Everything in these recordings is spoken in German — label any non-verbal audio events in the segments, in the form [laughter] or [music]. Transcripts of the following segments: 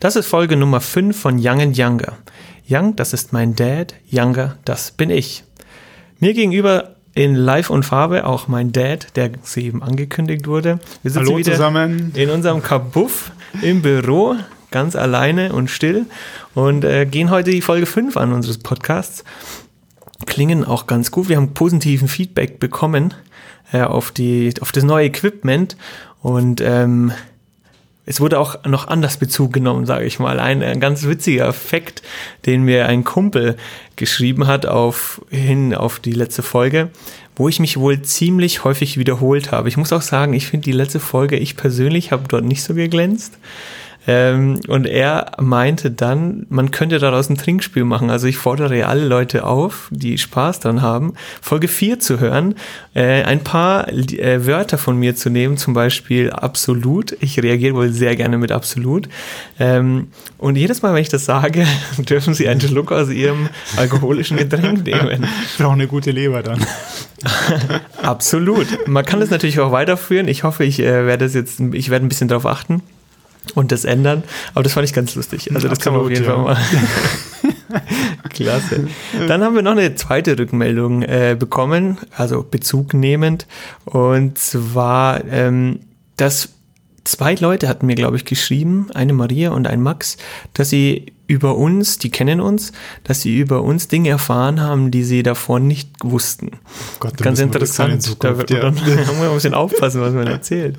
Das ist Folge Nummer 5 von Young and Younger. Young, das ist mein Dad, Younger, das bin ich. Mir gegenüber in Live und Farbe auch mein Dad, der soeben angekündigt wurde. Wir sitzen Hallo wieder zusammen. in unserem Kabuff im Büro, ganz alleine und still und äh, gehen heute die Folge 5 an unseres Podcasts. Klingen auch ganz gut. Wir haben positiven Feedback bekommen äh, auf, die, auf das neue Equipment und ähm, es wurde auch noch anders Bezug genommen, sage ich mal. Ein, ein, ganz witziger Effekt, den mir ein Kumpel geschrieben hat auf, hin auf die letzte Folge, wo ich mich wohl ziemlich häufig wiederholt habe. Ich muss auch sagen, ich finde die letzte Folge, ich persönlich habe dort nicht so geglänzt. Ähm, und er meinte dann, man könnte daraus ein Trinkspiel machen. Also ich fordere alle Leute auf, die Spaß dran haben, Folge 4 zu hören, äh, ein paar äh, Wörter von mir zu nehmen, zum Beispiel absolut. Ich reagiere wohl sehr gerne mit absolut. Ähm, und jedes Mal, wenn ich das sage, [laughs] dürfen Sie einen Schluck aus Ihrem alkoholischen Getränk [laughs] nehmen. Ich brauche eine gute Leber dann. [laughs] absolut. Man kann das natürlich auch weiterführen. Ich hoffe, ich äh, werde es jetzt, ich werde ein bisschen darauf achten und das ändern. Aber das fand ich ganz lustig. Also das Absolut, kann man auf jeden ja. Fall mal. [laughs] Klasse. Dann haben wir noch eine zweite Rückmeldung äh, bekommen, also Bezug nehmend. Und zwar, ähm, dass zwei Leute hatten mir, glaube ich, geschrieben, eine Maria und ein Max, dass sie über uns, die kennen uns, dass sie über uns Dinge erfahren haben, die sie davor nicht wussten. Gott, Ganz interessant. Zukunft, [laughs] da, ja. haben wir ein bisschen aufpassen, was man [laughs] erzählt.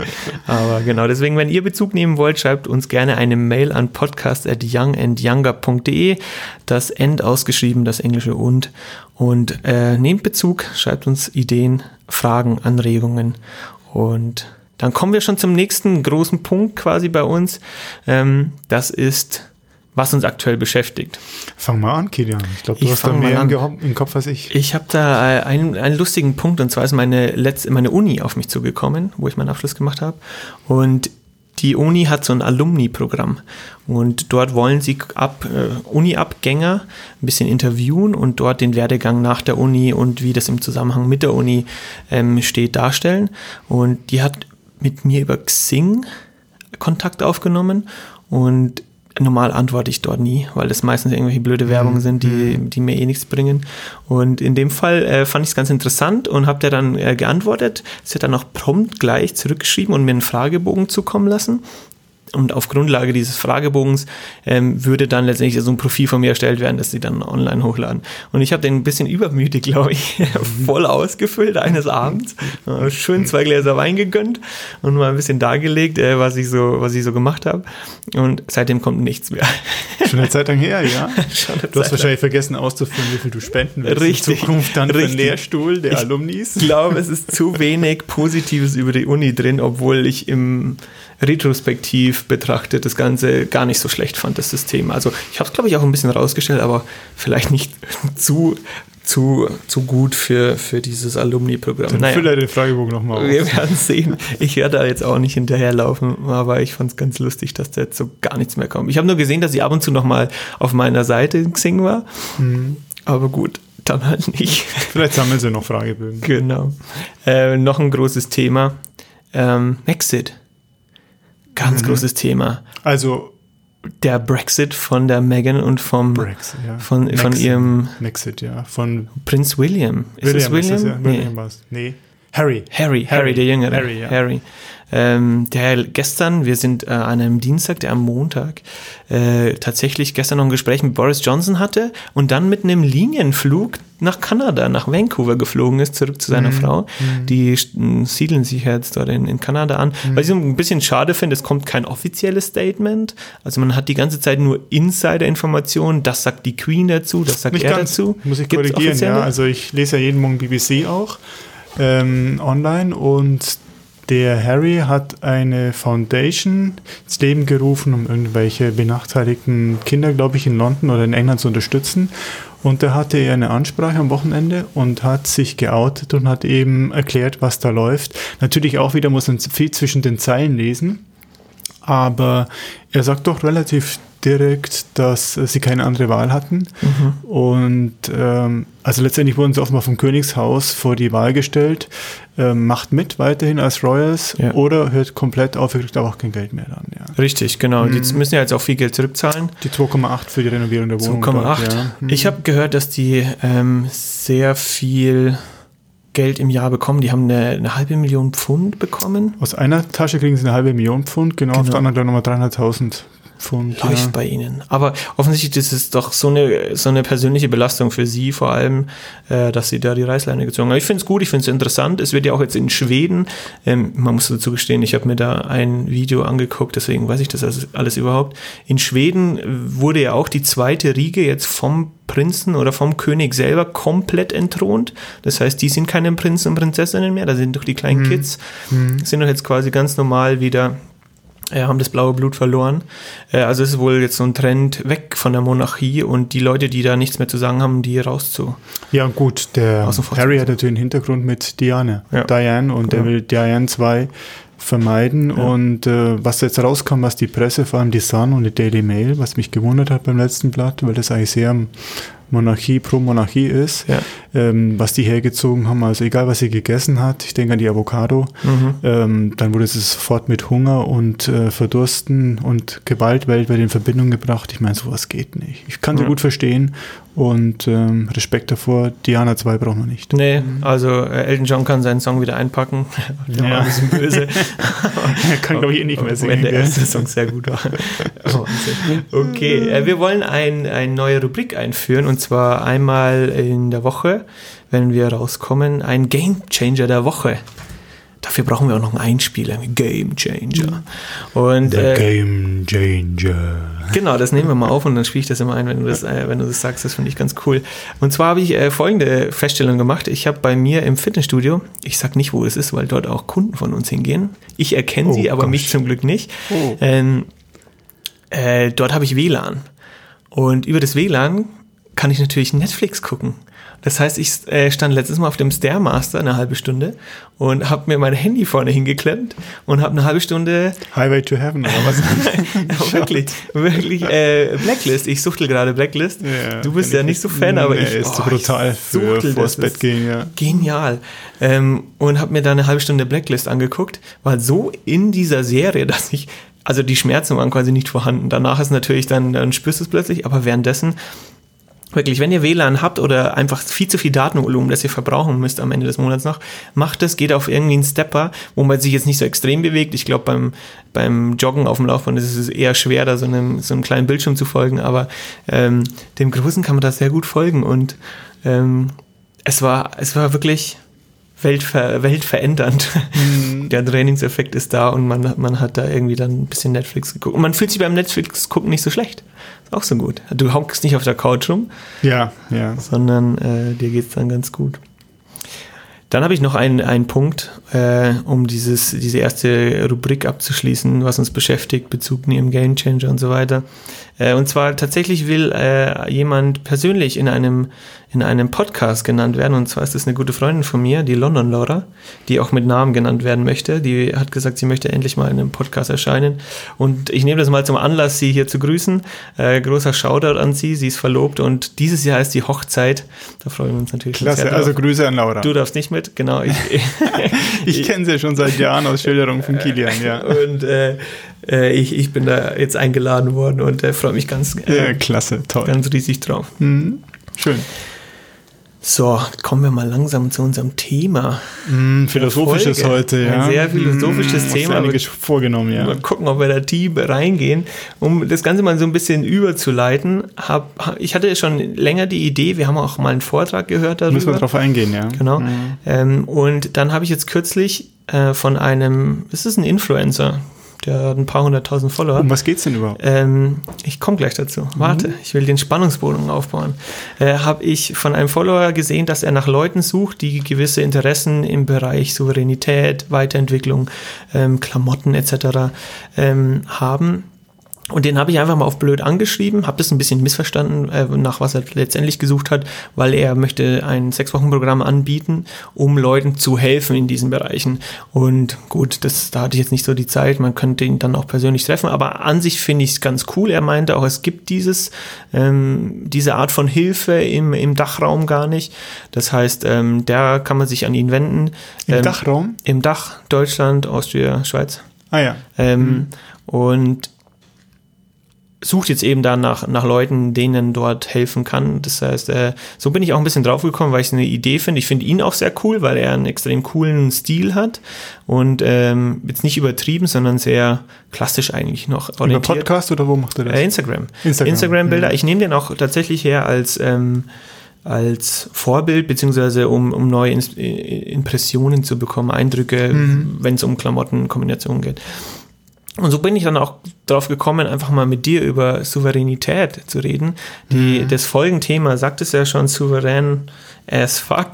Aber genau, deswegen, wenn ihr Bezug nehmen wollt, schreibt uns gerne eine Mail an podcast.youngandyounger.de. Das End ausgeschrieben, das englische und. Und äh, nehmt Bezug, schreibt uns Ideen, Fragen, Anregungen und dann kommen wir schon zum nächsten großen Punkt quasi bei uns. Ähm, das ist, was uns aktuell beschäftigt. Fang mal an, Kilian. Ich glaube, du ich hast da mehr im, Kopf als ich. Ich habe da äh, einen, einen lustigen Punkt und zwar ist meine, letzte, meine Uni auf mich zugekommen, wo ich meinen Abschluss gemacht habe. Und die Uni hat so ein Alumni-Programm und dort wollen sie ab äh, Uni-Abgänger ein bisschen interviewen und dort den Werdegang nach der Uni und wie das im Zusammenhang mit der Uni ähm, steht darstellen. Und die hat mit mir über Xing Kontakt aufgenommen und normal antworte ich dort nie, weil das meistens irgendwelche blöde Werbungen mhm. sind, die, mhm. die mir eh nichts bringen. Und in dem Fall äh, fand ich es ganz interessant und habe der dann äh, geantwortet. Sie hat dann auch prompt gleich zurückgeschrieben und mir einen Fragebogen zukommen lassen. Und auf Grundlage dieses Fragebogens ähm, würde dann letztendlich so ein Profil von mir erstellt werden, das sie dann online hochladen. Und ich habe den ein bisschen übermütig, glaube ich, [laughs] voll ausgefüllt eines Abends. Schön zwei Gläser Wein gegönnt und mal ein bisschen dargelegt, äh, was ich so, was ich so gemacht habe. Und seitdem kommt nichts mehr. [laughs] Schon eine Zeit lang her, ja. [laughs] du hast wahrscheinlich vergessen auszuführen, wie viel du spenden willst richtig, in Zukunft dann richtig. für den Lehrstuhl der ich Alumnis. Ich glaube, es ist zu wenig Positives über die Uni drin, obwohl ich im retrospektiv betrachtet das Ganze gar nicht so schlecht fand, das System. Also ich habe es, glaube ich, auch ein bisschen rausgestellt, aber vielleicht nicht [laughs] zu zu, zu gut für, für dieses Alumni-Programm. Dann naja. fülle den Fragebogen nochmal aus. Wir werden sehen. Ich werde da jetzt auch nicht hinterherlaufen, aber ich fand es ganz lustig, dass da jetzt so gar nichts mehr kommt. Ich habe nur gesehen, dass sie ab und zu nochmal auf meiner Seite in Xing war. Mhm. Aber gut, dann halt nicht. Vielleicht sammeln sie noch Fragebögen. Genau. Äh, noch ein großes Thema. Ähm, Exit. Ganz mhm. großes Thema. Also der Brexit von der Meghan und vom Brexit, ja. von, Maxit, von ihrem Brexit, ja, von Prinz William. Ist William, es William? Ist das, ja? William nee. nee. Harry. Harry. Harry. Harry, der Jüngere. Harry, ja. Harry ähm, der gestern, wir sind äh, an einem Dienstag, der am Montag, äh, tatsächlich gestern noch ein Gespräch mit Boris Johnson hatte und dann mit einem Linienflug nach Kanada, nach Vancouver geflogen ist, zurück zu seiner mhm. Frau. Mhm. Die siedeln sich jetzt dort in, in Kanada an. Mhm. Was ich ein bisschen schade finde, es kommt kein offizielles Statement. Also man hat die ganze Zeit nur Insider-Informationen. Das sagt die Queen dazu, das sagt Nicht er ganz, dazu. Muss ich Gibt's korrigieren, ja. Also ich lese ja jeden Morgen BBC auch ähm, online und der Harry hat eine Foundation ins Leben gerufen, um irgendwelche benachteiligten Kinder, glaube ich, in London oder in England zu unterstützen. Und da hatte er eine Ansprache am Wochenende und hat sich geoutet und hat eben erklärt, was da läuft. Natürlich auch wieder muss man viel zwischen den Zeilen lesen, aber er sagt doch relativ direkt, dass sie keine andere Wahl hatten. Mhm. Und ähm, also letztendlich wurden sie offenbar vom Königshaus vor die Wahl gestellt, ähm, macht mit weiterhin als Royals ja. oder hört komplett auf, ihr kriegt aber auch kein Geld mehr dann. Ja. Richtig, genau. Mhm. Die müssen ja jetzt auch viel Geld zurückzahlen. Die 2,8 für die Renovierung der Wohnung. 2,8. Ja. Mhm. Ich habe gehört, dass die ähm, sehr viel Geld im Jahr bekommen. Die haben eine, eine, halbe Million Pfund bekommen. Aus einer Tasche kriegen sie eine halbe Million Pfund, genau, genau. auf der anderen nochmal 300.000 Pfund. Läuft ja. bei ihnen. Aber offensichtlich ist es doch so eine, so eine persönliche Belastung für sie, vor allem, äh, dass sie da die Reißleine gezogen haben. Ich finde es gut, ich finde es interessant. Es wird ja auch jetzt in Schweden, ähm, man muss dazu gestehen, ich habe mir da ein Video angeguckt, deswegen weiß ich das alles überhaupt. In Schweden wurde ja auch die zweite Riege jetzt vom Prinzen oder vom König selber komplett entthront. Das heißt, die sind keine Prinzen und Prinzessinnen mehr, da sind doch die kleinen mhm. Kids, mhm. sind doch jetzt quasi ganz normal wieder äh, haben das blaue Blut verloren. Äh, also es ist wohl jetzt so ein Trend weg von der Monarchie und die Leute, die da nichts mehr zu sagen haben, die rauszu. Ja gut, der Harry hat natürlich einen Hintergrund mit Diane, ja. Diane und genau. der will Diane 2 vermeiden. Ja. Und äh, was jetzt rauskam, was die Presse, vor allem die Sun und die Daily Mail, was mich gewundert hat beim letzten Blatt, weil das eigentlich sehr Monarchie pro Monarchie ist, ja. ähm, was die hergezogen haben. Also egal, was sie gegessen hat, ich denke an die Avocado, mhm. ähm, dann wurde sie sofort mit Hunger und äh, Verdursten und Gewalt weltweit in Verbindung gebracht. Ich meine, sowas geht nicht. Ich kann sie ja. gut verstehen und ähm, Respekt davor. Diana 2 brauchen wir nicht. Nee, also äh, Elton John kann seinen Song wieder einpacken. [laughs] Der ja. war ein bisschen böse. [laughs] er kann, glaube ich, eh nicht mehr singen. Wenn der erste Song sehr gut war. [laughs] okay, äh, wir wollen ein, eine neue Rubrik einführen und zwar einmal in der Woche, wenn wir rauskommen, ein Game Changer der Woche. Dafür brauchen wir auch noch einen Einspieler, einen Game Changer. Und, The äh, Game Changer. Genau, das nehmen wir mal auf und dann spiele ich das immer ein, wenn du das, äh, wenn du das sagst. Das finde ich ganz cool. Und zwar habe ich äh, folgende Feststellung gemacht. Ich habe bei mir im Fitnessstudio, ich sage nicht, wo es ist, weil dort auch Kunden von uns hingehen. Ich erkenne oh, sie, aber gosh. mich zum Glück nicht. Oh. Ähm, äh, dort habe ich WLAN. Und über das WLAN kann ich natürlich Netflix gucken. Das heißt, ich äh, stand letztes Mal auf dem Stairmaster eine halbe Stunde und habe mir mein Handy vorne hingeklemmt und habe eine halbe Stunde Highway to Heaven oder was? [laughs] wirklich, wirklich äh, Blacklist. Ich suchtel gerade Blacklist. Ja, du bist ja nicht so Fan, aber nee, ich ist oh, brutal für vors Bett gehen. Ja. Genial. Ähm, und habe mir da eine halbe Stunde Blacklist angeguckt, war so in dieser Serie, [laughs] dass ich also die Schmerzen waren quasi nicht vorhanden. Danach ist natürlich dann, dann spürst du es plötzlich, aber währenddessen Wirklich, wenn ihr WLAN habt oder einfach viel zu viel Datenvolumen, das ihr verbrauchen müsst am Ende des Monats noch, macht das, geht auf irgendwie einen Stepper, wo man sich jetzt nicht so extrem bewegt. Ich glaube, beim, beim Joggen auf dem Laufband ist es eher schwer, da so einem, so einem kleinen Bildschirm zu folgen, aber ähm, dem Großen kann man da sehr gut folgen und ähm, es war, es war wirklich weltver weltverändernd. Mhm. Der Trainingseffekt ist da und man, man hat da irgendwie dann ein bisschen Netflix geguckt. Und man fühlt sich beim Netflix gucken nicht so schlecht. Ist auch so gut. Du hockst nicht auf der Couch rum. Ja, ja. Sondern äh, dir geht es dann ganz gut. Dann habe ich noch einen, einen Punkt, äh, um dieses, diese erste Rubrik abzuschließen, was uns beschäftigt, Bezug nehmen, Game Changer und so weiter. Äh, und zwar tatsächlich will äh, jemand persönlich in einem, in einem Podcast genannt werden. Und zwar ist das eine gute Freundin von mir, die London Laura, die auch mit Namen genannt werden möchte. Die hat gesagt, sie möchte endlich mal in einem Podcast erscheinen. Und ich nehme das mal zum Anlass, sie hier zu grüßen. Äh, großer Shoutout an sie. Sie ist verlobt und dieses Jahr ist die Hochzeit. Da freuen wir uns natürlich Klasse, sehr also Grüße an Laura. Du darfst nicht mit, genau. Ich, [laughs] [laughs] ich kenne sie schon seit Jahren aus Schilderungen von Kilian, ja. [laughs] Und äh, äh, ich, ich bin da jetzt eingeladen worden und äh, freue mich ganz, äh, ja, klasse, toll. ganz riesig drauf. Mhm. Schön. So, kommen wir mal langsam zu unserem Thema. Mm, philosophisches heute, ja. Ein sehr philosophisches mm, Thema. Einiges vorgenommen, ja. Mal gucken, ob wir da tief reingehen. Um das Ganze mal so ein bisschen überzuleiten, hab, ich hatte schon länger die Idee, wir haben auch mal einen Vortrag gehört darüber. Müssen wir darauf eingehen, ja. Genau. Mhm. Ähm, und dann habe ich jetzt kürzlich äh, von einem, ist es ein Influencer, der hat ein paar hunderttausend Follower. Um was geht's denn überhaupt? Ähm, ich komme gleich dazu. Warte, mhm. ich will den Spannungsbogen aufbauen. Äh, Habe ich von einem Follower gesehen, dass er nach Leuten sucht, die gewisse Interessen im Bereich Souveränität, Weiterentwicklung, ähm, Klamotten etc. Ähm, haben Und den habe ich einfach mal auf blöd angeschrieben, habe das ein bisschen missverstanden, äh, nach was er letztendlich gesucht hat, weil er möchte ein Sechs-Wochen-Programm anbieten, um Leuten zu helfen in diesen Bereichen. Und gut, das, da hatte ich jetzt nicht so die Zeit, man könnte ihn dann auch persönlich treffen, aber an sich finde ich es ganz cool. Er meinte auch, es gibt dieses, ähm, diese Art von Hilfe im, im Dachraum gar nicht. Das heißt, ähm, da kann man sich an ihn wenden. Im ähm, Dachraum? Im Dach, Deutschland, Austria, Schweiz. Ah ja. Ähm, Mhm. Und sucht jetzt eben da nach, nach Leuten, denen dort helfen kann. Das heißt, äh, so bin ich auch ein bisschen drauf gekommen, weil ich eine Idee finde. Ich finde ihn auch sehr cool, weil er einen extrem coolen Stil hat und ähm, jetzt nicht übertrieben, sondern sehr klassisch eigentlich noch Über orientiert. Podcast oder wo macht er das? Äh, Instagram. Instagram, Instagram-Bilder. ja. Ich nehme den auch tatsächlich her als, ähm, als Vorbild, beziehungsweise um, um neue Ins- äh, Impressionen zu bekommen, Eindrücke, Mhm. wenn es um Klamottenkombinationen geht. Und so bin ich dann auch drauf gekommen, einfach mal mit dir über Souveränität zu reden. Die, Das Folgenthema sagt es ja schon, souverän as fuck.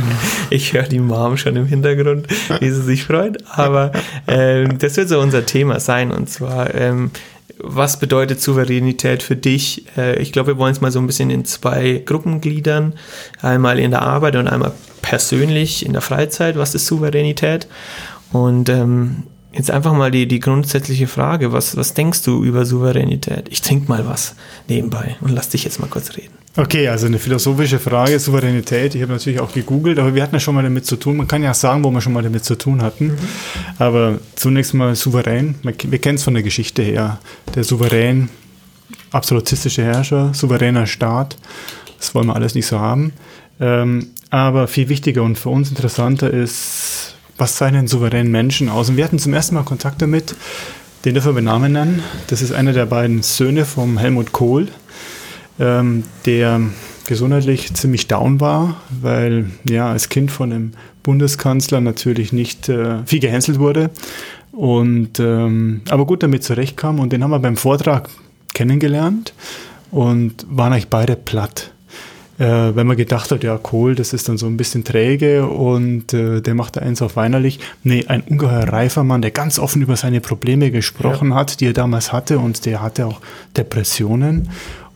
[laughs] Ich höre die Mom schon im Hintergrund, wie sie sich freut. Aber ähm, das wird so unser Thema sein. Und zwar, ähm, was bedeutet Souveränität für dich? Äh, ich glaube, wir wollen es mal so ein bisschen in zwei Gruppen gliedern. Einmal in der Arbeit und einmal persönlich in der Freizeit. Was ist Souveränität? Und ähm, jetzt einfach mal die, die grundsätzliche Frage, was, was denkst du über Souveränität? Ich trinke mal was nebenbei und lass dich jetzt mal kurz reden. Okay, also eine philosophische Frage, Souveränität. Ich habe natürlich auch gegoogelt, aber wir hatten ja schon mal damit zu tun. Man kann ja sagen, wo wir schon mal damit zu tun hatten. Aber zunächst mal souverän. Wir kennen es von der Geschichte her. Der Souverän, absolutistische Herrscher, souveräner Staat. Das wollen wir alles nicht so haben. Ähm, aber viel wichtiger und für uns interessanter ist, was zeichnen souveränen Menschen aus? Und wir hatten zum ersten Mal Kontakt damit. Den dürfen wir Namen nennen. Das ist einer der beiden Söhne vom Helmut Kohl ähm, der gesundheitlich ziemlich down war, weil ja als Kind von einem Bundeskanzler natürlich nicht äh, viel gehänselt wurde und ähm, aber gut damit zurechtkam und den haben wir beim Vortrag kennengelernt und waren eigentlich beide platt. Äh, wenn man gedacht hat, ja, Kohl, das ist dann so ein bisschen träge und äh, der macht da eins auf weinerlich. Nee, ein ungeheuer reifer Mann, der ganz offen über seine Probleme gesprochen hat, die er damals hatte und der hatte auch Depressionen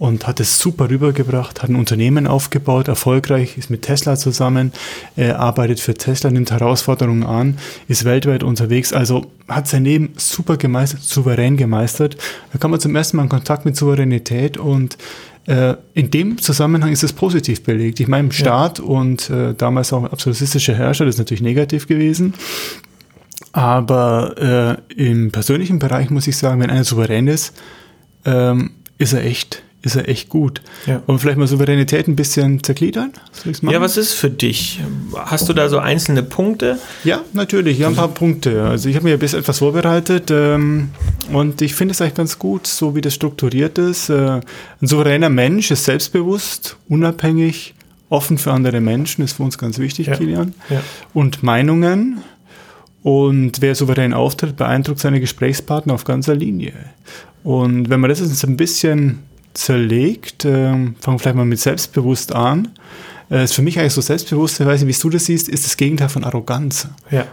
und hat es super rübergebracht, hat ein Unternehmen aufgebaut, erfolgreich, ist mit Tesla zusammen, äh, arbeitet für Tesla, nimmt Herausforderungen an, ist weltweit unterwegs, also hat sein Leben super gemeistert, souverän gemeistert. Da kam man zum ersten Mal in Kontakt mit Souveränität und in dem Zusammenhang ist es positiv belegt. Ich meine, im Staat und äh, damals auch absolutistische Herrscher, das ist natürlich negativ gewesen. Aber äh, im persönlichen Bereich muss ich sagen, wenn einer souverän ist, ähm, ist er echt, ist er echt gut. Ja. Und vielleicht mal Souveränität ein bisschen zergliedern? Ja, was ist für dich? Hast du da so einzelne Punkte? Ja, natürlich, ja, ein paar Punkte. Also ich habe mir ein bisschen etwas vorbereitet ähm, und ich finde es eigentlich ganz gut, so wie das strukturiert ist. Äh, ein souveräner Mensch ist selbstbewusst, unabhängig, offen für andere Menschen, ist für uns ganz wichtig, Ja. Kilian. Ja. Und Meinungen. Und wer souverän auftritt, beeindruckt seine Gesprächspartner auf ganzer Linie. Und wenn man das jetzt ein bisschen zerlegt, ähm, fangen wir vielleicht mal mit selbstbewusst an. Äh, ist für mich eigentlich so selbstbewusst, ich weiß nicht, wie du das siehst, ist das Gegenteil von Arroganz. Ja.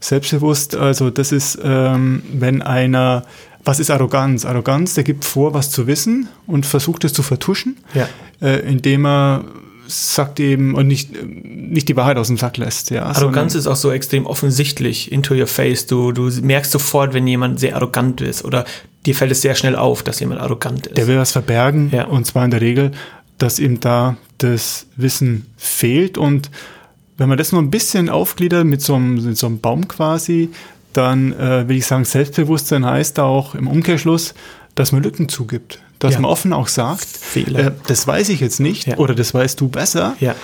Selbstbewusst, also das ist, ähm, wenn einer, was ist Arroganz? Arroganz, der gibt vor, was zu wissen und versucht es zu vertuschen, Ja. äh, indem er sagt eben und nicht, nicht die Wahrheit aus dem Sack lässt. Ja, Arroganz ist auch so extrem offensichtlich, into your face. Du, du merkst sofort, wenn jemand sehr arrogant ist oder dir fällt es sehr schnell auf, dass jemand arrogant ist. Der will was verbergen Ja. und zwar in der Regel, dass ihm da das Wissen fehlt und wenn man das nur ein bisschen aufgliedert mit so einem, mit so einem Baum quasi, dann äh, will ich sagen, Selbstbewusstsein heißt auch im Umkehrschluss, dass man Lücken zugibt. Dass Ja. man offen auch sagt, Fehler. äh, das weiß ich jetzt nicht Ja. oder das weißt du besser. Ja.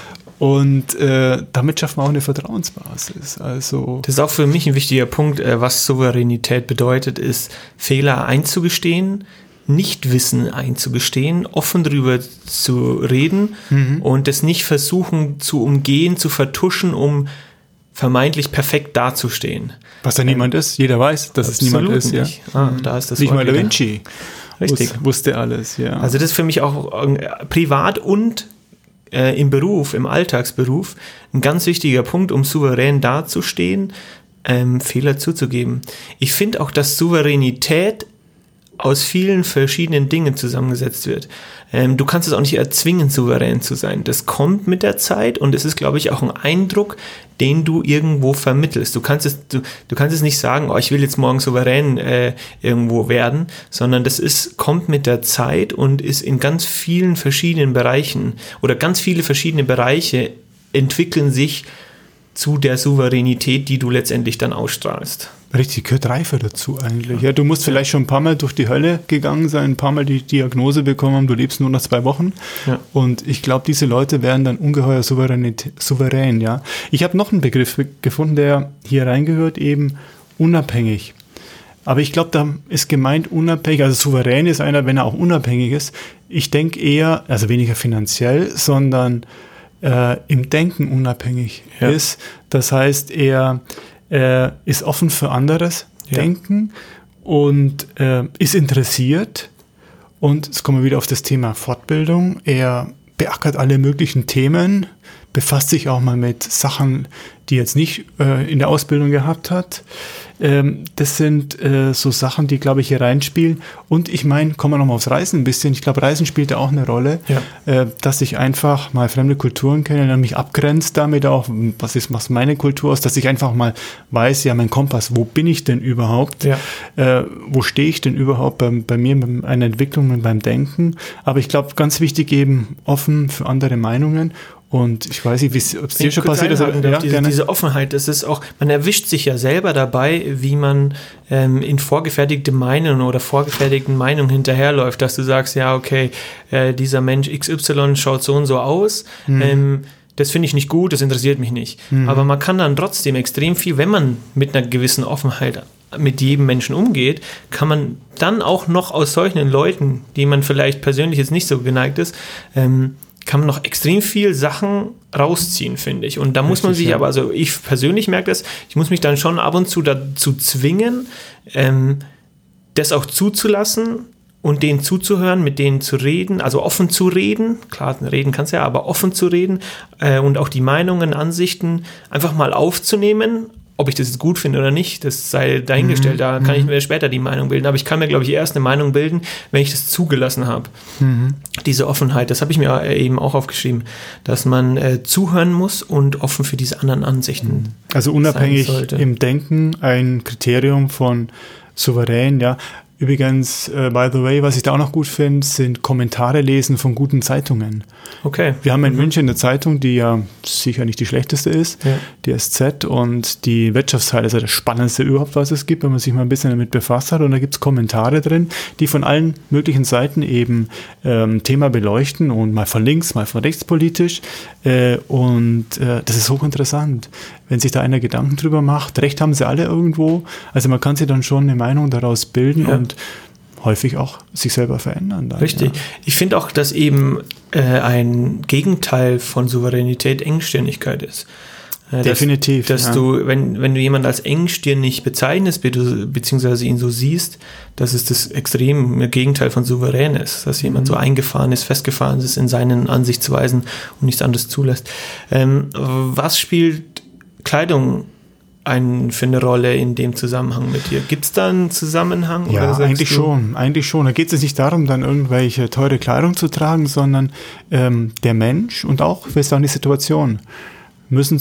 Und äh, damit schaffen wir auch eine Vertrauensbasis. Also Das ist auch für mich ein wichtiger Punkt, äh, was Souveränität bedeutet, ist Fehler einzugestehen, Nichtwissen einzugestehen, offen drüber zu reden Mhm. und das nicht versuchen zu umgehen, zu vertuschen, um vermeintlich perfekt dazustehen. was da niemand ist, jeder weiß, dass es niemand ist. Ja. nicht. Ah, da ist das nicht Wort mal Da wieder. Richtig. Wus- Wusste alles, ja. Also das ist für mich auch äh, privat und äh, im Beruf, im Alltagsberuf, ein ganz wichtiger Punkt, um souverän dazustehen, ähm, Fehler zuzugeben. Ich finde auch, dass Souveränität aus vielen verschiedenen Dingen zusammengesetzt wird. Ähm, du kannst es auch nicht erzwingen, souverän zu sein. Das kommt mit der Zeit und es ist, glaube ich, auch ein Eindruck, den du irgendwo vermittelst. Du kannst es, du, du kannst es nicht sagen, oh, ich will jetzt morgen souverän äh, irgendwo werden, sondern das ist, kommt mit der Zeit und ist in ganz vielen verschiedenen Bereichen oder ganz viele verschiedene Bereiche entwickeln sich zu der Souveränität, die du letztendlich dann ausstrahlst. Richtig, gehört Reife dazu eigentlich. Ja, du musst vielleicht schon ein paar Mal durch die Hölle gegangen sein, ein paar Mal die Diagnose bekommen haben, du lebst nur noch zwei Wochen. Ja. Und ich glaube, diese Leute werden dann ungeheuer souverän. Ja. Ich habe noch einen Begriff gefunden, der hier reingehört, eben unabhängig. Aber ich glaube, da ist gemeint unabhängig, also souverän ist einer, wenn er auch unabhängig ist. Ich denke eher, also weniger finanziell, sondern äh, im Denken unabhängig ja. ist. Das heißt, er äh, ist offen für anderes ja. Denken und äh, ist interessiert. Und jetzt kommen wir wieder auf das Thema Fortbildung. Er beackert alle möglichen Themen, befasst sich auch mal mit Sachen, die jetzt nicht äh, in der Ausbildung gehabt hat. Ähm, das sind äh, so Sachen, die, glaube ich, hier reinspielen. Und ich meine, kommen wir nochmal aufs Reisen ein bisschen. Ich glaube, Reisen spielt da auch eine Rolle, ja. äh, dass ich einfach mal fremde Kulturen kenne, dann mich abgrenzt damit auch, was ist was meine Kultur aus, dass ich einfach mal weiß, ja, mein Kompass, wo bin ich denn überhaupt? Ja. Äh, wo stehe ich denn überhaupt bei, bei mir, bei einer Entwicklung und beim Denken? Aber ich glaube, ganz wichtig eben offen für andere Meinungen und ich weiß nicht, ob es dir schon passiert ist. Ja, diese, diese, Offenheit, das ist auch, man erwischt sich ja selber dabei, wie man ähm, in vorgefertigte Meinungen oder vorgefertigten Meinungen hinterherläuft, dass du sagst, ja, okay, äh, dieser Mensch XY schaut so und so aus. Mhm. Ähm, das finde ich nicht gut, das interessiert mich nicht. Mhm. Aber man kann dann trotzdem extrem viel, wenn man mit einer gewissen Offenheit mit jedem Menschen umgeht, kann man dann auch noch aus solchen Leuten, die man vielleicht persönlich jetzt nicht so geneigt ist, ähm, kann man noch extrem viel Sachen rausziehen, finde ich. Und da muss man sich ja. aber, also ich persönlich merke das, ich muss mich dann schon ab und zu dazu zwingen, ähm, das auch zuzulassen und denen zuzuhören, mit denen zu reden, also offen zu reden. Klar, reden kannst du ja, aber offen zu reden äh, und auch die Meinungen, Ansichten einfach mal aufzunehmen ob ich das jetzt gut finde oder nicht, das sei dahingestellt. Mhm. Da kann ich mhm. mir später die Meinung bilden. Aber ich kann mir, glaube ich, erst eine Meinung bilden, wenn ich das zugelassen habe. Mhm. Diese Offenheit, das habe ich mir eben auch aufgeschrieben, dass man äh, zuhören muss und offen für diese anderen Ansichten. Mhm. Also unabhängig im Denken ein Kriterium von souverän, ja. Übrigens, äh, by the way, was ich da auch noch gut finde, sind Kommentare lesen von guten Zeitungen. Okay. Wir haben in mhm. München eine Zeitung, die ja sicher nicht die schlechteste ist, ja. die SZ und die Wirtschaftsteil ist ja das Spannendste überhaupt, was es gibt, wenn man sich mal ein bisschen damit befasst hat. Und da gibt es Kommentare drin, die von allen möglichen Seiten eben ähm, Thema beleuchten und mal von links, mal von rechts politisch. Äh, und äh, das ist hochinteressant, wenn sich da einer Gedanken drüber macht. Recht haben sie alle irgendwo. Also man kann sich dann schon eine Meinung daraus bilden ja. und häufig auch sich selber verändern. Dann, Richtig. Ja. Ich finde auch, dass eben äh, ein Gegenteil von Souveränität Engstirnigkeit ist. Äh, Definitiv. Dass, dass ja. du, wenn, wenn du jemanden als engstirnig bezeichnest, beziehungsweise ihn so siehst, dass es das extreme Gegenteil von souverän ist. Dass jemand mhm. so eingefahren ist, festgefahren ist in seinen Ansichtsweisen und nichts anderes zulässt. Ähm, was spielt Kleidung ein, für eine Rolle in dem Zusammenhang mit dir? Gibt es da einen Zusammenhang? Ja, eigentlich du? schon, eigentlich schon. Da geht es nicht darum, dann irgendwelche teure Kleidung zu tragen, sondern ähm, der Mensch und auch, wir sagen, die Situation müssen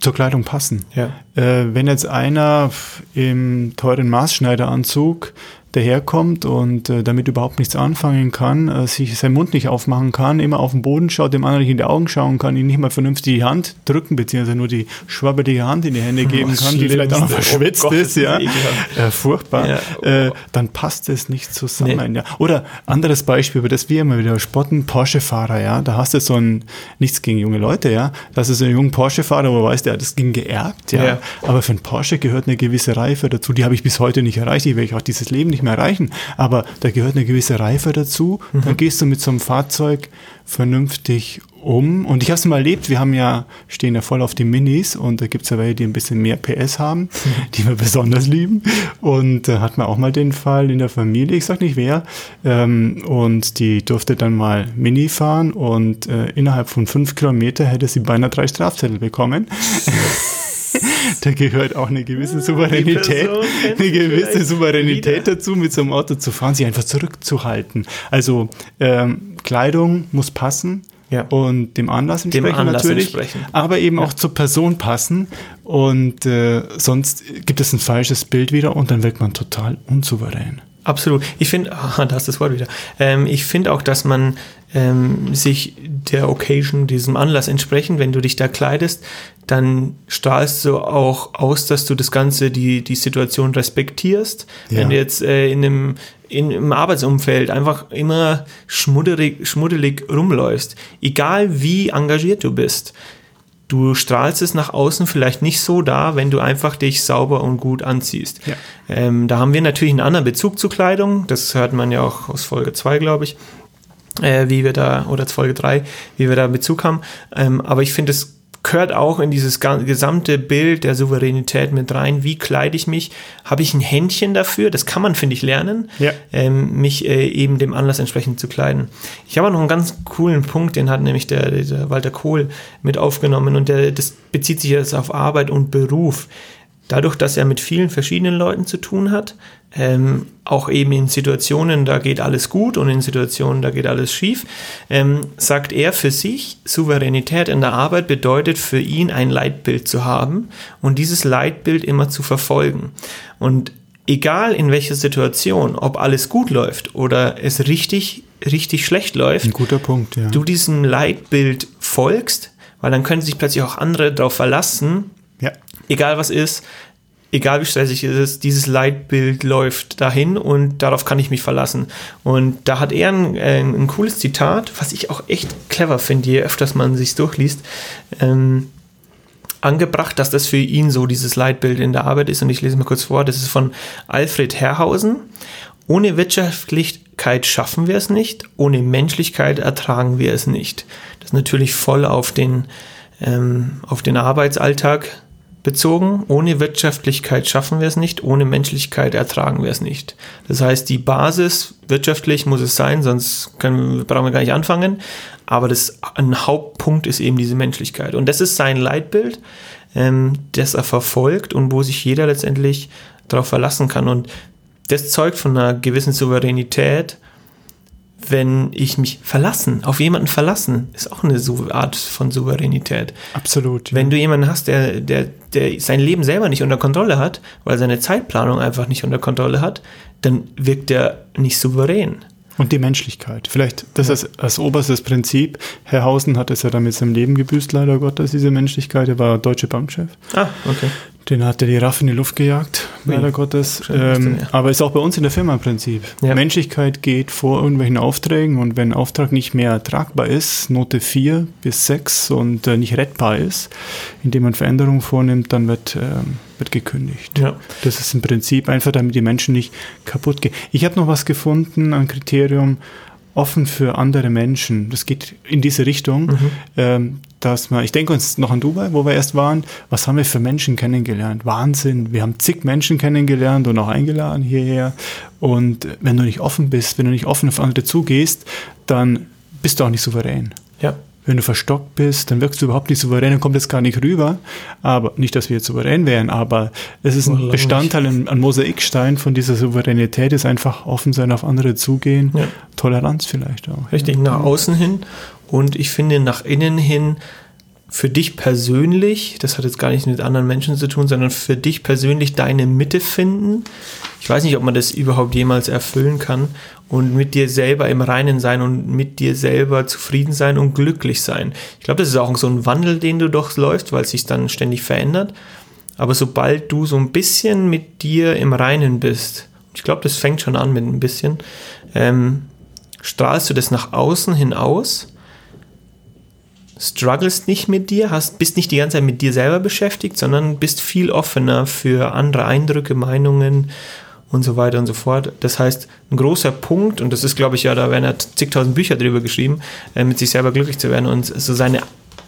zur Kleidung passen. Ja. Äh, wenn jetzt einer im teuren Maßschneideranzug daherkommt und äh, damit überhaupt nichts anfangen kann, äh, sich seinen Mund nicht aufmachen kann, immer auf den Boden schaut, dem anderen nicht in die Augen schauen kann, ihm nicht mal vernünftig die Hand drücken, beziehungsweise nur die schwabbelige Hand in die Hände [laughs] geben kann, die vielleicht auch noch verschwitzt oh ist, ja, äh, furchtbar, ja. Äh, dann passt es nicht zusammen, nee. ja. Oder anderes Beispiel, über das wir immer wieder spotten, Porsche-Fahrer, ja, da hast du so ein, nichts gegen junge Leute, ja, das ist ein junger Porsche-Fahrer, wo du weißt, ja, das ging geerbt, ja. ja, aber für einen Porsche gehört eine gewisse Reife dazu, die habe ich bis heute nicht erreicht, ich werde auch dieses Leben nicht nicht mehr erreichen. Aber da gehört eine gewisse Reife dazu. Mhm. Dann gehst du mit so einem Fahrzeug vernünftig um. Und ich habe es mal erlebt, wir haben ja, stehen ja voll auf die Minis und da gibt es ja welche, die ein bisschen mehr PS haben, [laughs] die wir besonders lieben. Und da äh, hat man auch mal den Fall in der Familie, ich sag nicht wer, ähm, und die durfte dann mal Mini fahren und äh, innerhalb von fünf Kilometer hätte sie beinahe drei Strafzettel bekommen. [laughs] da gehört auch eine gewisse Souveränität, eine gewisse Souveränität wieder. dazu, mit so einem Auto zu fahren, sich einfach zurückzuhalten. Also ähm, Kleidung muss passen. Ja. Und dem Anlass entsprechen dem Anlass natürlich, entsprechen. aber eben ja. auch zur Person passen. Und äh, sonst gibt es ein falsches Bild wieder und dann wirkt man total unsouverän. Absolut. Ich finde, [laughs] ah, da ist das Wort wieder. Ähm, ich finde auch, dass man ähm, sich der Occasion, diesem Anlass entsprechend, wenn du dich da kleidest, dann strahlst du auch aus, dass du das Ganze, die, die Situation respektierst. Ja. Wenn du jetzt äh, in einem in, im Arbeitsumfeld einfach immer schmuddelig, schmuddelig rumläufst, egal wie engagiert du bist, du strahlst es nach außen vielleicht nicht so da, wenn du einfach dich sauber und gut anziehst. Ja. Ähm, da haben wir natürlich einen anderen Bezug zu Kleidung. Das hört man ja auch aus Folge 2, glaube ich, äh, wie wir da, oder Folge 3, wie wir da Bezug haben. Ähm, aber ich finde es gehört auch in dieses gesamte Bild der Souveränität mit rein. Wie kleide ich mich? Habe ich ein Händchen dafür? Das kann man, finde ich, lernen, ja. ähm, mich äh, eben dem Anlass entsprechend zu kleiden. Ich habe noch einen ganz coolen Punkt, den hat nämlich der, der Walter Kohl mit aufgenommen und der, das bezieht sich jetzt auf Arbeit und Beruf dadurch, dass er mit vielen verschiedenen Leuten zu tun hat, ähm, auch eben in Situationen, da geht alles gut und in Situationen, da geht alles schief, ähm, sagt er für sich, Souveränität in der Arbeit bedeutet für ihn ein Leitbild zu haben und dieses Leitbild immer zu verfolgen. Und egal in welcher Situation, ob alles gut läuft oder es richtig, richtig schlecht läuft, ein guter Punkt, ja. du diesem Leitbild folgst, weil dann können sich plötzlich auch andere darauf verlassen. Egal was ist, egal wie stressig es ist, dieses Leitbild läuft dahin und darauf kann ich mich verlassen. Und da hat er ein, ein, ein cooles Zitat, was ich auch echt clever finde, je öfters man sich durchliest, ähm, angebracht, dass das für ihn so dieses Leitbild in der Arbeit ist. Und ich lese mal kurz vor, das ist von Alfred Herrhausen. Ohne Wirtschaftlichkeit schaffen wir es nicht, ohne Menschlichkeit ertragen wir es nicht. Das ist natürlich voll auf den, ähm, auf den Arbeitsalltag bezogen. Ohne Wirtschaftlichkeit schaffen wir es nicht, ohne Menschlichkeit ertragen wir es nicht. Das heißt, die Basis wirtschaftlich muss es sein, sonst können, brauchen wir gar nicht anfangen. Aber das, ein Hauptpunkt ist eben diese Menschlichkeit. Und das ist sein Leitbild, ähm, das er verfolgt und wo sich jeder letztendlich darauf verlassen kann. Und das zeugt von einer gewissen Souveränität wenn ich mich verlassen, auf jemanden verlassen, ist auch eine Art von Souveränität. Absolut. Ja. Wenn du jemanden hast, der, der, der sein Leben selber nicht unter Kontrolle hat, weil seine Zeitplanung einfach nicht unter Kontrolle hat, dann wirkt er nicht souverän. Und die Menschlichkeit. Vielleicht, das ja. ist als oberstes Prinzip. Herr Hausen hat es ja dann mit seinem Leben gebüßt, leider Gottes, diese Menschlichkeit. Er war deutsche Bankchef. Ah, okay. Den hat er die Raff in die Luft gejagt, leider mhm. Gottes. Ähm, ja. Aber ist auch bei uns in der Firma im Prinzip. Ja. Menschlichkeit geht vor irgendwelchen Aufträgen und wenn ein Auftrag nicht mehr tragbar ist, Note 4 bis 6 und äh, nicht rettbar ist, indem man Veränderungen vornimmt, dann wird, ähm, wird gekündigt. Ja. Das ist im Prinzip einfach, damit die Menschen nicht kaputt gehen. Ich habe noch was gefunden, ein Kriterium, offen für andere Menschen. Das geht in diese Richtung, mhm. ähm, dass man, ich denke uns noch an Dubai, wo wir erst waren, was haben wir für Menschen kennengelernt? Wahnsinn. Wir haben zig Menschen kennengelernt und auch eingeladen hierher. Und wenn du nicht offen bist, wenn du nicht offen auf andere zugehst, dann bist du auch nicht souverän. Ja. Wenn du verstockt bist, dann wirkst du überhaupt nicht souverän, dann kommt es gar nicht rüber. Aber nicht, dass wir jetzt souverän wären, aber es ist ein Bestandteil an, an Mosaikstein von dieser Souveränität, ist einfach offen sein, auf andere zugehen. Ja. Toleranz vielleicht auch. Richtig, ja. nach außen hin und ich finde nach innen hin für dich persönlich, das hat jetzt gar nichts mit anderen Menschen zu tun, sondern für dich persönlich deine Mitte finden. Ich weiß nicht, ob man das überhaupt jemals erfüllen kann und mit dir selber im Reinen sein und mit dir selber zufrieden sein und glücklich sein. Ich glaube, das ist auch so ein Wandel, den du durchläufst, weil es sich dann ständig verändert. Aber sobald du so ein bisschen mit dir im Reinen bist, ich glaube, das fängt schon an mit ein bisschen, ähm, strahlst du das nach außen hinaus, strugglest nicht mit dir, hast, bist nicht die ganze Zeit mit dir selber beschäftigt, sondern bist viel offener für andere Eindrücke, Meinungen und so weiter und so fort. Das heißt, ein großer Punkt, und das ist, glaube ich, ja, da werden ja zigtausend Bücher drüber geschrieben, äh, mit sich selber glücklich zu werden und so seine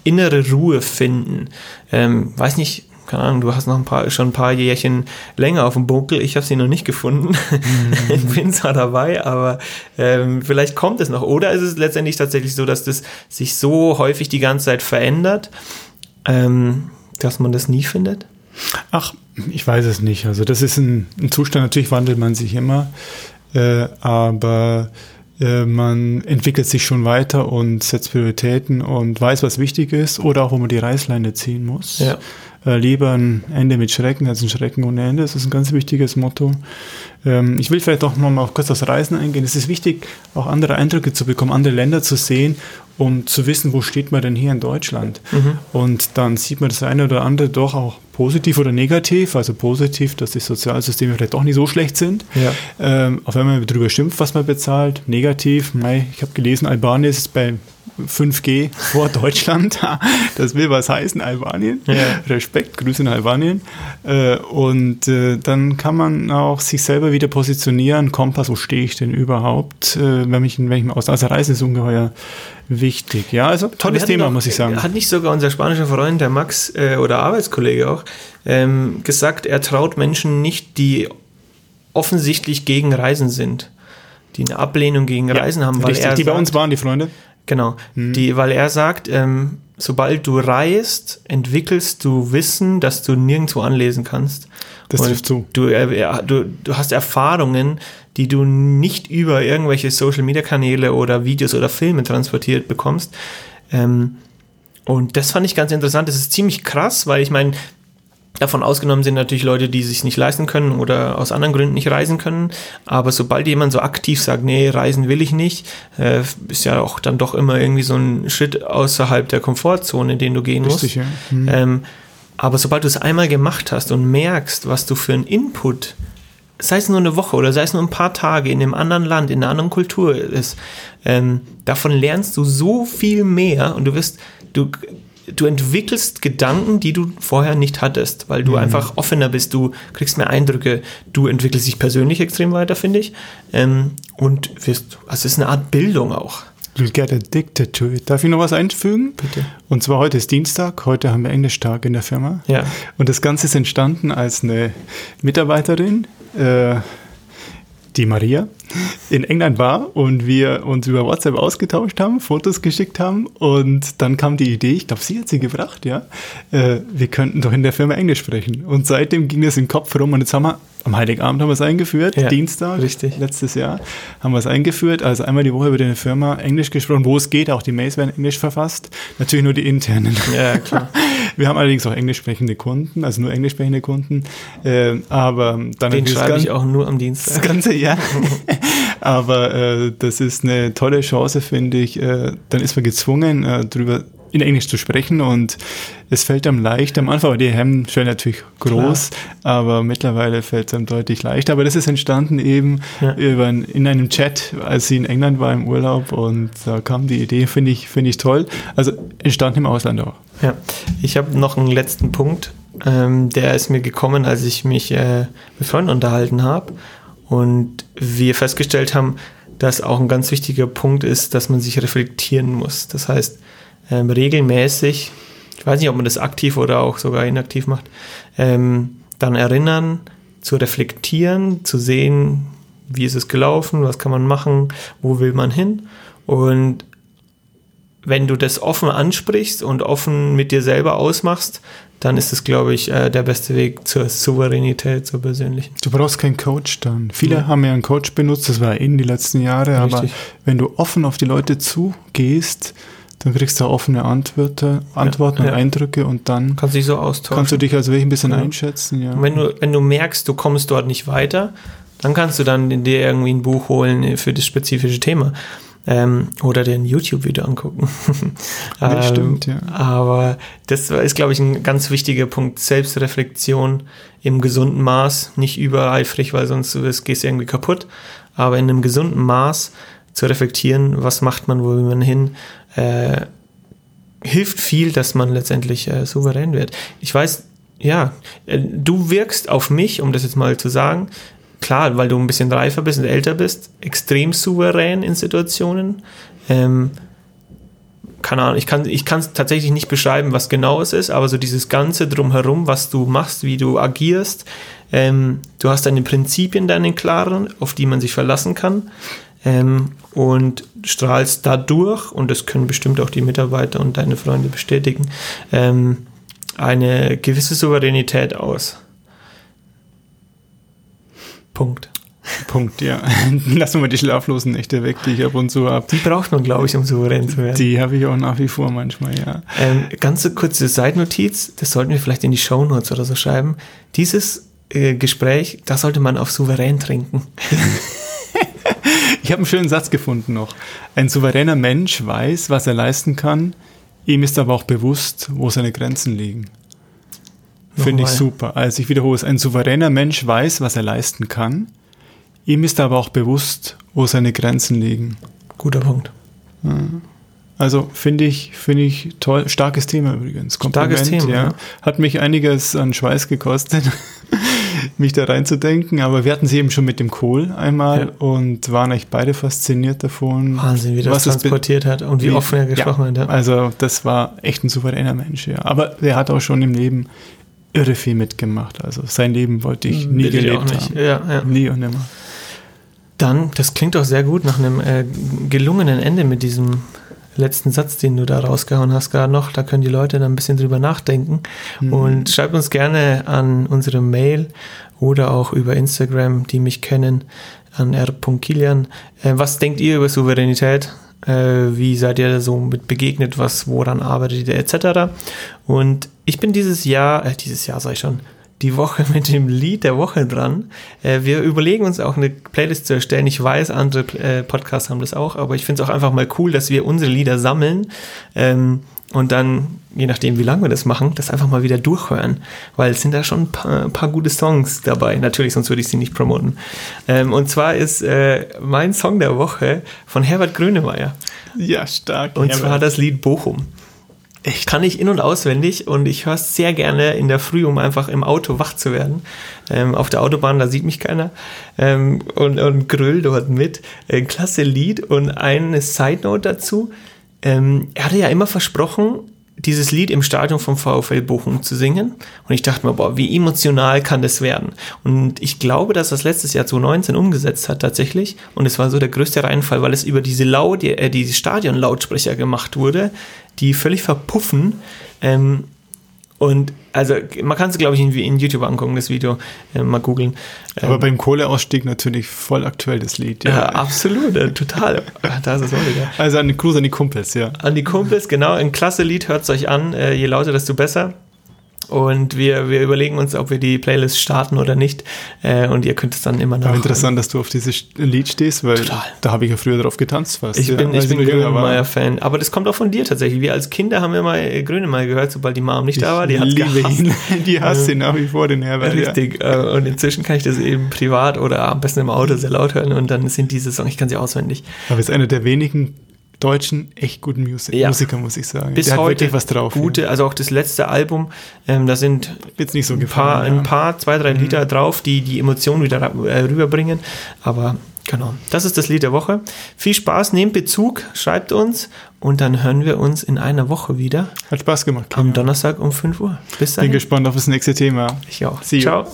innere Ruhe finden. Ähm, weiß nicht, keine Ahnung, du hast noch ein paar, schon ein paar Jährchen länger auf dem Buckel. Ich habe sie noch nicht gefunden. Mhm. [laughs] ich bin zwar dabei, aber ähm, vielleicht kommt es noch. Oder ist es letztendlich tatsächlich so, dass das sich so häufig die ganze Zeit verändert, ähm, dass man das nie findet? Ach, ich weiß es nicht. Also das ist ein, ein Zustand, natürlich wandelt man sich immer, äh, aber äh, man entwickelt sich schon weiter und setzt Prioritäten und weiß, was wichtig ist oder auch, wo man die Reißleine ziehen muss. Ja. Äh, lieber ein Ende mit Schrecken als ein Schrecken ohne Ende. Das ist ein ganz wichtiges Motto. Ähm, ich will vielleicht auch noch mal kurz aufs Reisen eingehen. Es ist wichtig, auch andere Eindrücke zu bekommen, andere Länder zu sehen, um zu wissen, wo steht man denn hier in Deutschland. Mhm. Und dann sieht man das eine oder andere doch auch positiv oder negativ. Also positiv, dass die Sozialsysteme vielleicht doch nicht so schlecht sind. Ja. Ähm, auch wenn man darüber schimpft, was man bezahlt. Negativ, mei, ich habe gelesen, Albanien ist bei 5G vor Deutschland. [laughs] Das will was heißen, Albanien. Ja. Respekt, Grüße in Albanien. Äh, und äh, dann kann man auch sich selber wieder positionieren. Kompass, wo stehe ich denn überhaupt? Äh, wenn ich, wenn ich aus, also Reise ist ungeheuer wichtig. Ja, also tolles Thema, doch, muss ich sagen. Hat nicht sogar unser spanischer Freund, der Max oder Arbeitskollege auch, ähm, gesagt, er traut Menschen nicht, die offensichtlich gegen Reisen sind die eine Ablehnung gegen Reisen ja, haben, weil richtig, er die sagt, bei uns waren, die Freunde. Genau, hm. die, weil er sagt, ähm, sobald du reist, entwickelst du Wissen, das du nirgendwo anlesen kannst. Das Und trifft zu. Du, äh, du, du hast Erfahrungen, die du nicht über irgendwelche Social-Media-Kanäle oder Videos oder Filme transportiert bekommst. Ähm, und das fand ich ganz interessant. Das ist ziemlich krass, weil ich meine, Davon ausgenommen sind natürlich Leute, die sich nicht leisten können oder aus anderen Gründen nicht reisen können. Aber sobald jemand so aktiv sagt, nee, reisen will ich nicht, äh, ist ja auch dann doch immer irgendwie so ein Schritt außerhalb der Komfortzone, den du gehen Richtig, musst. Ja. Mhm. Ähm, aber sobald du es einmal gemacht hast und merkst, was du für einen Input, sei es nur eine Woche oder sei es nur ein paar Tage in einem anderen Land, in einer anderen Kultur ist, ähm, davon lernst du so viel mehr und du wirst, du du entwickelst Gedanken, die du vorher nicht hattest, weil du mhm. einfach offener bist, du kriegst mehr Eindrücke, du entwickelst dich persönlich extrem weiter, finde ich. Ähm, und wirst, also es ist eine Art Bildung auch. You'll get addicted to it. Darf ich noch was einfügen? Bitte. Und zwar heute ist Dienstag, heute haben wir Englischtag in der Firma. Ja. Und das Ganze ist entstanden als eine Mitarbeiterin, äh, die Maria, in England war und wir uns über WhatsApp ausgetauscht haben, Fotos geschickt haben und dann kam die Idee, ich glaube, sie hat sie gebracht, ja, äh, wir könnten doch in der Firma Englisch sprechen. Und seitdem ging das im Kopf rum und jetzt haben wir am Heiligabend haben wir es eingeführt, ja, Dienstag, richtig. letztes Jahr haben wir es eingeführt. Also einmal die Woche über eine Firma Englisch gesprochen, wo es geht, auch die Mails werden Englisch verfasst. Natürlich nur die internen. Ja, klar. [laughs] Wir haben allerdings auch englisch sprechende Kunden, also nur englisch sprechende Kunden. Äh, aber dann Den schreibe ich auch nur am Dienstag. Das ganze Jahr. [laughs] aber äh, das ist eine tolle Chance, finde ich. Äh, dann ist man gezwungen, äh, darüber in Englisch zu sprechen und es fällt einem leicht. Am Anfang war die Hemmschwelle natürlich groß, Klar. aber mittlerweile fällt es einem deutlich leichter. Aber das ist entstanden eben ja. über, in einem Chat, als sie in England war im Urlaub und da kam die Idee, finde ich, finde ich toll. Also entstanden im Ausland auch. Ja, ich habe noch einen letzten Punkt. Ähm, der ist mir gekommen, als ich mich äh, mit Freunden unterhalten habe und wir festgestellt haben, dass auch ein ganz wichtiger Punkt ist, dass man sich reflektieren muss. Das heißt, ähm, regelmäßig, ich weiß nicht, ob man das aktiv oder auch sogar inaktiv macht, ähm, dann erinnern, zu reflektieren, zu sehen, wie ist es gelaufen, was kann man machen, wo will man hin. Und wenn du das offen ansprichst und offen mit dir selber ausmachst, dann ist es, glaube ich, äh, der beste Weg zur Souveränität, zur persönlichen. Du brauchst keinen Coach dann. Viele ja. haben ja einen Coach benutzt, das war in die letzten Jahre, Richtig. aber wenn du offen auf die Leute zugehst, dann kriegst du offene Antworten, Antworten ja, ja. und Eindrücke und dann kannst du dich so austauschen. Kannst du dich als welch ein bisschen einschätzen, ja. Und wenn du, wenn du merkst, du kommst dort nicht weiter, dann kannst du dann dir irgendwie ein Buch holen für das spezifische Thema. Ähm, oder dir ein YouTube-Video angucken. [laughs] ähm, stimmt, ja. Aber das ist, glaube ich, ein ganz wichtiger Punkt. Selbstreflexion im gesunden Maß, nicht übereifrig, weil sonst gehst du irgendwie kaputt, aber in einem gesunden Maß zu reflektieren, was macht man, wo will man hin, äh, hilft viel, dass man letztendlich äh, souverän wird. Ich weiß, ja, äh, du wirkst auf mich, um das jetzt mal zu sagen, klar, weil du ein bisschen reifer bist und älter bist, extrem souverän in Situationen. Ähm, keine Ahnung, ich kann ich es tatsächlich nicht beschreiben, was genau es ist, aber so dieses Ganze drumherum, was du machst, wie du agierst, ähm, du hast deine Prinzipien, deine klaren, auf die man sich verlassen kann ähm, und strahlst dadurch, und das können bestimmt auch die Mitarbeiter und deine Freunde bestätigen, ähm, eine gewisse Souveränität aus. Punkt. Punkt, ja. [laughs] Lassen wir die schlaflosen Nächte weg, die ich ab und zu habe. Die braucht man, glaube ich, um souverän zu werden. Die habe ich auch nach wie vor manchmal, ja. Ähm, ganz kurze Seitnotiz, das sollten wir vielleicht in die Shownotes oder so schreiben. Dieses äh, Gespräch, da sollte man auf souverän trinken. ich habe einen schönen Satz gefunden noch. Ein souveräner Mensch weiß, was er leisten kann, ihm ist aber auch bewusst, wo seine Grenzen liegen. Finde ich super. Also ich wiederhole es, ein souveräner Mensch weiß, was er leisten kann, Ihm ist aber auch bewusst, wo seine Grenzen liegen. Guter Punkt. Also finde ich, finde ich toll. Starkes Thema übrigens. Kompliment, Starkes Thema. Ja. Hat mich einiges an Schweiß gekostet, [laughs] mich da reinzudenken. Aber wir hatten sie eben schon mit dem Kohl einmal ja. und waren echt beide fasziniert davon. Wahnsinn, wie das transportiert hat und wie, wie offen er gesprochen ja, hat. Also das war echt ein souveräner Mensch, ja. Aber er hat auch schon im Leben irre viel mitgemacht. Also sein Leben wollte ich nie Will gelebt ich haben. Ja, ja. Nie und nimmer. Dann, das klingt doch sehr gut nach einem äh, gelungenen Ende mit diesem letzten Satz, den du da rausgehauen hast, gerade noch. Da können die Leute dann ein bisschen drüber nachdenken. Mhm. Und schreibt uns gerne an unsere Mail oder auch über Instagram, die mich kennen, an r.kilian. Äh, was denkt ihr über Souveränität? Äh, wie seid ihr so mit begegnet? Was, woran arbeitet ihr, etc. Und ich bin dieses Jahr, äh, dieses Jahr ich schon, die Woche [laughs] mit dem Lied der Woche dran. Äh, wir überlegen uns auch eine Playlist zu erstellen. Ich weiß, andere äh, Podcasts haben das auch, aber ich finde es auch einfach mal cool, dass wir unsere Lieder sammeln ähm, und dann, je nachdem, wie lange wir das machen, das einfach mal wieder durchhören, weil es sind da schon ein paar, ein paar gute Songs dabei. Natürlich, sonst würde ich sie nicht promoten. Ähm, und zwar ist äh, mein Song der Woche von Herbert Grönemeyer. Ja, stark. Und Herbert. zwar das Lied Bochum. Ich kann ich in- und auswendig und ich höre es sehr gerne in der Früh, um einfach im Auto wach zu werden. Ähm, auf der Autobahn, da sieht mich keiner. Ähm, und, und gröll dort mit. Äh, klasse Lied und eine Side Note dazu. Ähm, er hatte ja immer versprochen, dieses Lied im Stadion vom VfL Bochum zu singen. Und ich dachte mir, boah, wie emotional kann das werden? Und ich glaube, dass das letztes Jahr 2019 umgesetzt hat tatsächlich. Und es war so der größte Reinfall, weil es über diese Laut, äh, diese Stadionlautsprecher gemacht wurde, die völlig verpuffen. Ähm, und also man kann es, glaube ich, in, in, YouTube angucken, das Video, äh, mal googeln. Aber ähm, beim Kohleausstieg natürlich voll aktuell das Lied. Ja, ja absolut, äh, total. [laughs] da ist es auch wieder. Also an den Gruß an die Kumpels, ja. An die Kumpels, genau. Ein klasse Lied, hört es euch an. Äh, je lauter, desto besser. Und wir, wir überlegen uns, ob wir die Playlist starten oder nicht. Äh, und ihr könnt es dann immer noch. Aber interessant, dass du auf dieses Lied stehst, weil Total. da habe ich ja früher drauf getanzt fast. Ich bin, ja, ich bin Grönemeyer-Fan. Aber das kommt auch von dir tatsächlich. Wir als Kinder haben immer Grönemeyer gehört, sobald die Mom nicht ich da war. Die hat gehasst. Ihn. [laughs] Die hasst ihn nach wie vor, den Herbert. Richtig. Ja. Äh, und inzwischen kann ich das eben privat oder am besten im Auto sehr laut hören. Und dann sind diese Songs, ich kann sie auswendig. Aber es ist einer der wenigen deutschen echt guten Musik ja. Musiker, muss ich sagen. Bis Der heute was drauf. Gute, ja. also auch das letzte Album, ähm, da sind Jetzt nicht so ein, paar, ja. ein paar, zwei, drei mhm. Lieder drauf, die die Emotionen wieder äh, rüberbringen. Aber genau, das ist das Lied der Woche. Viel Spaß, nehmt Bezug, schreibt uns und dann hören wir uns in einer Woche wieder. Hat Spaß gemacht. Am Donnerstag um 5 Uhr. Bis dann. Bin gespannt auf das nächste Thema. Ich auch. See Ciao. You.